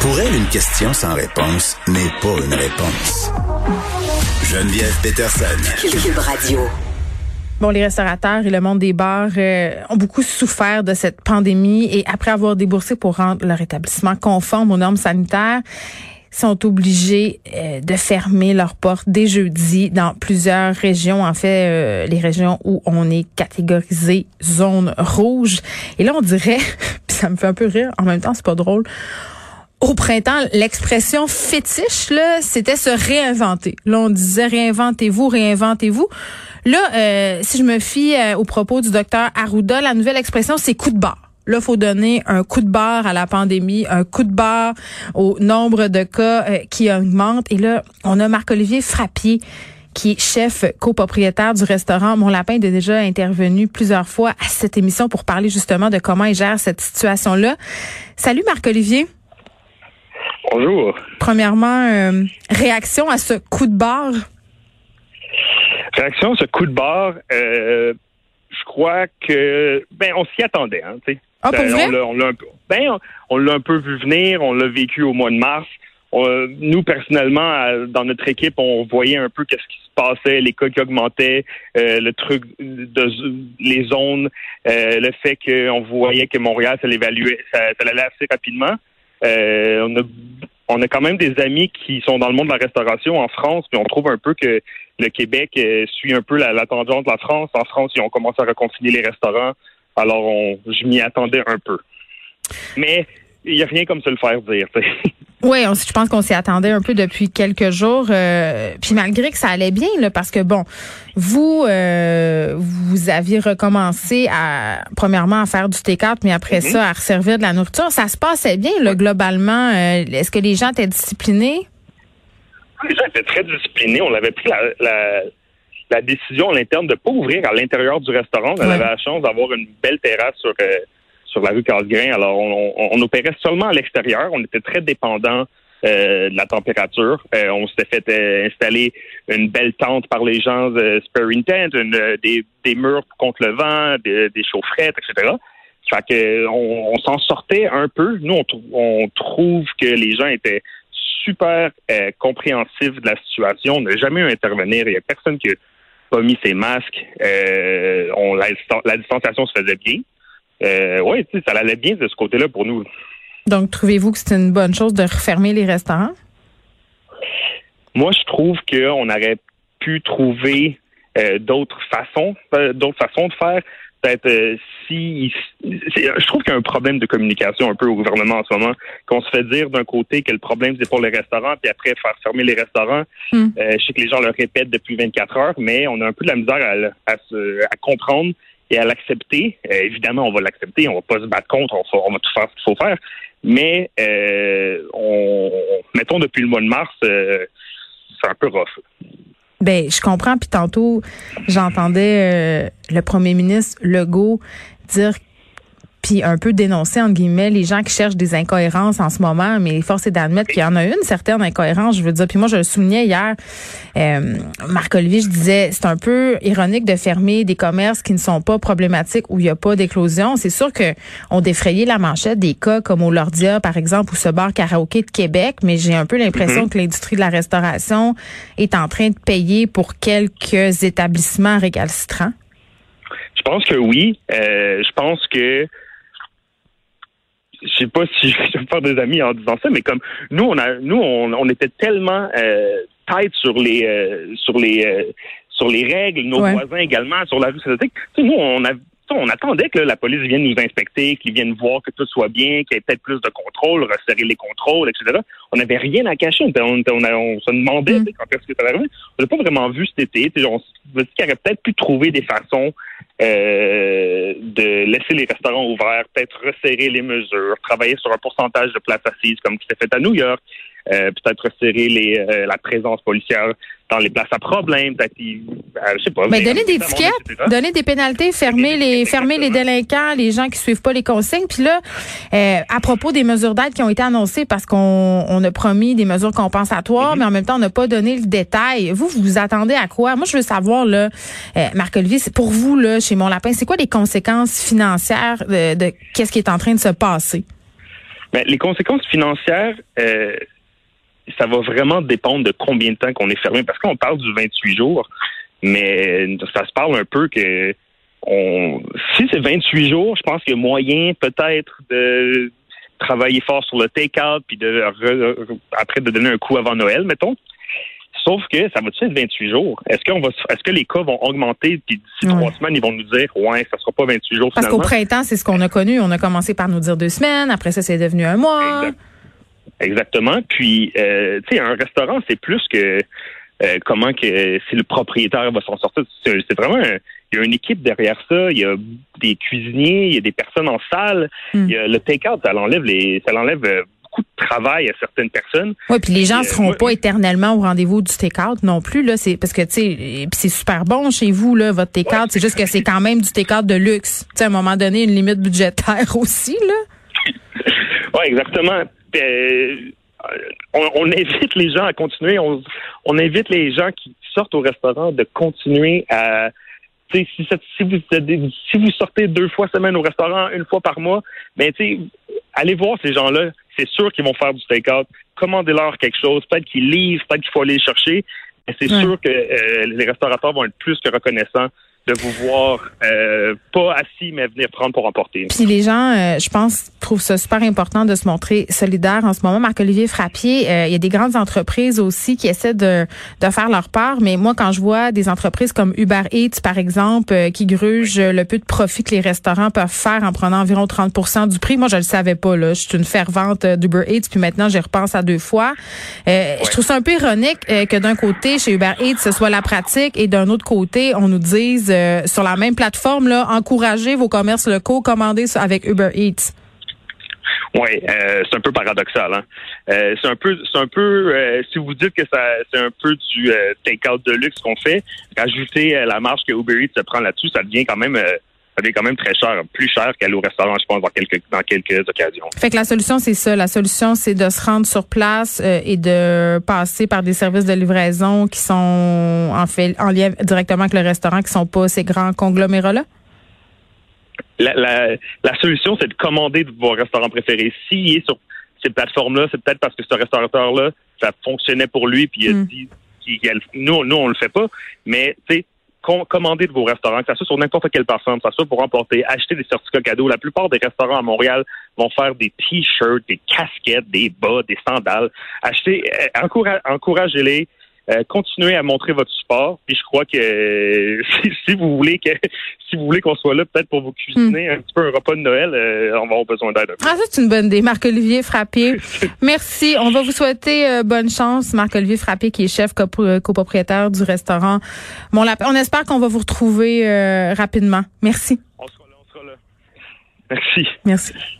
Pour elle, une question sans réponse n'est pas une réponse. Geneviève Peterson. Cube Radio. Bon, les restaurateurs et le monde des bars euh, ont beaucoup souffert de cette pandémie et après avoir déboursé pour rendre leur établissement conforme aux normes sanitaires, sont obligés euh, de fermer leurs portes dès jeudi dans plusieurs régions, en fait, euh, les régions où on est catégorisé zone rouge. Et là, on dirait, ça me fait un peu rire, en même temps, c'est pas drôle. Au printemps, l'expression fétiche, là, c'était se réinventer. Là, on disait réinventez-vous, réinventez-vous. Là, euh, si je me fie aux propos du docteur Arruda, la nouvelle expression, c'est coup de barre. Là, faut donner un coup de barre à la pandémie, un coup de barre au nombre de cas euh, qui augmente. Et là, on a Marc-Olivier Frappier qui est chef copropriétaire du restaurant Mon Lapin, est déjà intervenu plusieurs fois à cette émission pour parler justement de comment il gère cette situation-là. Salut Marc-Olivier. Bonjour. Premièrement, euh, réaction à ce coup de barre? Réaction à ce coup de barre, euh, je crois que ben on s'y attendait, hein, tu sais. Ah, pour vrai? on l'a- un peu, ben, un vu venir, on l'a vécu au mois de mars. On- nous, personnellement, dans notre équipe, on voyait un peu qu'est-ce qui se passait, les cas qui augmentaient, euh, le truc de les zones, euh, le fait qu'on voyait que Montréal, ça l'évaluait, ça, ça allait assez rapidement. Euh, on a on a quand même des amis qui sont dans le monde de la restauration en France, puis on trouve un peu que le Québec suit un peu la, la tangente de la France. En France, ils ont commencé à reconfiner les restaurants. Alors, on, je m'y attendais un peu. Mais il n'y a rien comme se le faire dire. Oui, on- je pense qu'on s'y attendait un peu depuis quelques jours. euh, puis malgré que ça allait bien, là, parce que bon, vous euh, vous aviez recommencé à premièrement à faire du T4, mais après Mhm. ça à resservir de la nourriture. Ça se passait bien, là, globalement. Euh, Est-ce que les gens étaient disciplinés? Les gens étaient très disciplinés. On avait pris la, la, la décision à l'interne de ne pas ouvrir à l'intérieur du restaurant. On Ouais. avait la chance d'avoir une belle terrasse sur, euh, sur la rue Casgrain. Alors, on, on, on opérait seulement à l'extérieur. On était très dépendant euh, de la température. Euh, on s'était fait euh, installer une belle tente par les gens de Sparing Tent, une, euh, des, des murs contre le vent, des, des chaufferettes, etc. Fait que on, on s'en sortait un peu. Nous, on, on trouve que les gens étaient super euh, compréhensifs de la situation. On n'a jamais eu à intervenir. Il n'y a personne qui a pas mis ses masques. Euh, on, la, la distanciation se faisait bien. Euh, oui, ça allait bien de ce côté-là pour nous. Donc, trouvez-vous que c'est une bonne chose de refermer les restaurants? Moi, je trouve qu'on aurait pu trouver euh, d'autres façons, d'autres façons de faire. Peut-être euh, si c'est- je trouve qu'il y a un problème de communication un peu au gouvernement en ce moment, qu'on se fait dire d'un côté que le problème c'est pour les restaurants, puis après faire fermer les restaurants. Hmm. Euh, je sais que les gens le répètent depuis 24 heures, mais on a un peu de la misère à, le- à se- à comprendre et à l'accepter. Euh, évidemment, on va l'accepter, on va pas se battre contre, on, fa- on va tout faire ce qu'il faut faire. Mais euh, on, mettons depuis le mois de mars, euh, c'est un peu rough. Ben, je comprends. Puis tantôt, j'entendais euh, le premier ministre Legault dire puis un peu dénoncer entre guillemets les gens qui cherchent des incohérences en ce moment, mais force est d'admettre qu'il y en a une certaine incohérence, je veux dire. Puis moi, je le soulignais hier, euh, Marc-Olivier, je disais, c'est un peu ironique de fermer des commerces qui ne sont pas problématiques où il n'y a pas d'éclosion. C'est sûr que on défrayait la manchette des cas comme au Lordia, par exemple, ou ce bar karaoké de Québec, mais j'ai un peu l'impression que l'industrie de la restauration est en train de payer pour quelques établissements récalcitrants. Je pense que oui. Euh, je pense que je sais pas si je vais faire des amis en disant ça, mais comme nous, on a, nous, on, on était tellement euh, tight sur les, euh, sur les, euh, sur les règles, nos Ouais. voisins également sur la rue sais, Nous, on a, on attendait que la police vienne nous inspecter, qu'ils viennent voir que tout soit bien, qu'il y ait peut-être plus de contrôle, resserrer les contrôles, etc. On n'avait rien à cacher. On, on, on on se demandait Mm. quand est-ce que ça allait arriver. On n'a pas vraiment vu cet été. On se dit qu'il aurait peut-être pu trouver des façons euh, de laisser les restaurants ouverts, peut-être resserrer les mesures, travailler sur un pourcentage de places assises comme qui s'est fait à New York, peut-être resserrer les, euh, la présence policière dans les places à problème, peut-être, euh, je sais pas. Mais mais- donner des tickets, donner des pénalités, fermer les fermer les délinquants, les gens qui suivent pas les consignes. Puis là, euh, à propos des mesures d'aide qui ont été annoncées, parce qu'on on a promis des mesures compensatoires, Mhm. mais en même temps on n'a pas donné le détail. Vous, vous vous attendez à quoi? Moi, je veux savoir là, euh, Marc Olivier, c'est pour vous là chez Mon Lapin, c'est quoi les conséquences financières de, de qu'est-ce qui est en train de se passer? Mais les conséquences financières, euh, ça va vraiment dépendre de combien de temps qu'on est fermé. Parce qu'on parle du 28 jours, mais ça se parle un peu que on, si c'est 28 jours, je pense qu'il y a moyen peut-être de travailler fort sur le take-out puis de après de donner un coup avant Noël, mettons. Sauf que ça va être 28 jours? Est-ce qu'on va est-ce que les cas vont augmenter puis d'ici trois semaines ils vont nous dire ouais ça sera pas 28 jours Parce qu'au printemps c'est ce qu'on a connu. On a commencé par nous dire deux semaines. Après ça c'est devenu un mois. Exactement. Puis euh, tu sais un restaurant c'est plus que euh, comment que si le propriétaire va s'en sortir. C'est vraiment il y a une équipe derrière ça. Il y a des cuisiniers, il y a des personnes en salle. Hmm. Il y a le take-out, ça l'enlève les, ça l'enlève euh, beaucoup de travail à certaines personnes. Oui, puis les gens ne euh, seront pas éternellement au rendez-vous du take-out non plus là. C'est parce que tu sais, c'est super bon chez vous là, votre take-out. c'est juste que c'est quand même du take-out de luxe. Tu sais, à un moment donné, une limite budgétaire aussi là. oui, exactement. On, invite les gens à continuer. On, on invite les gens qui sortent au restaurant de continuer à si, si, vous, si vous sortez deux fois semaine au restaurant, une fois par mois, ben, allez voir ces gens-là. C'est sûr qu'ils vont faire du take-out. Commandez-leur quelque chose. Peut-être qu'ils livrent, peut-être qu'il faut aller les chercher. C'est sûr que euh, les restaurateurs vont être plus que reconnaissants de vous voir euh, pas assis, mais venir prendre pour emporter. Puis les gens, euh, je pense, trouvent ça super important de se montrer solidaire en ce moment. Marc-Olivier Frappier, euh, il y a des grandes entreprises aussi qui essaient de, de faire leur part, mais moi, quand je vois des entreprises comme Uber Eats, par exemple, qui grugent le peu de profit que les restaurants peuvent faire en prenant environ 30% du prix, moi, je le savais pas. Là. Je suis une fervente d'Uber Eats, puis maintenant, j'y repense à deux fois. Je trouve ça un peu ironique que d'un côté, chez Uber Eats, ce soit la pratique, et d'un autre côté, on nous dise euh, sur la même plateforme, là, encourager vos commerces locaux, commander avec Uber Eats. Oui, euh, c'est un peu paradoxal. Hein? Euh, c'est un peu, c'est un peu. si vous dites que ça, c'est un peu du take-out de luxe qu'on fait, rajouter la marge que Uber Eats se prend là-dessus, ça devient quand même ça devient quand même très cher, plus cher qu'aller au restaurant, je pense, dans quelques, dans quelques occasions. Fait que la solution, c'est ça. La solution, c'est de se rendre sur place euh, et de passer par des services de livraison qui sont en fait en lien directement avec le restaurant, qui sont pas ces grands conglomérats-là? La, la, la, solution, c'est de commander de vos restaurants préférés. S'il est sur ces plateformes-là, c'est peut-être parce que ce restaurateur-là, ça fonctionnait pour lui, puis il a hmm. dit, nous, nous, on le fait pas. Mais, tu sais, commander de vos restaurants, que ça soit sur n'importe quelle personne, que ça soit pour emporter, acheter des certificats cadeaux. La plupart des restaurants à Montréal vont faire des t-shirts, des casquettes, des bas, des sandales. Achetez, euh, encouragez-les. Euh, continuez à montrer votre support. Puis je crois que si, vous voulez que si vous voulez qu'on soit là, peut-être pour vous cuisiner hmm. un petit peu un repas de Noël, euh, on va avoir besoin d'aide. Ah, c'est une bonne idée, Marc-Olivier Frappier. Merci. On va vous souhaiter euh, bonne chance, Marc-Olivier Frappier, qui est chef copropriétaire du restaurant Mon On espère qu'on va vous retrouver rapidement. Merci. On sera là, on sera là. Merci. Merci.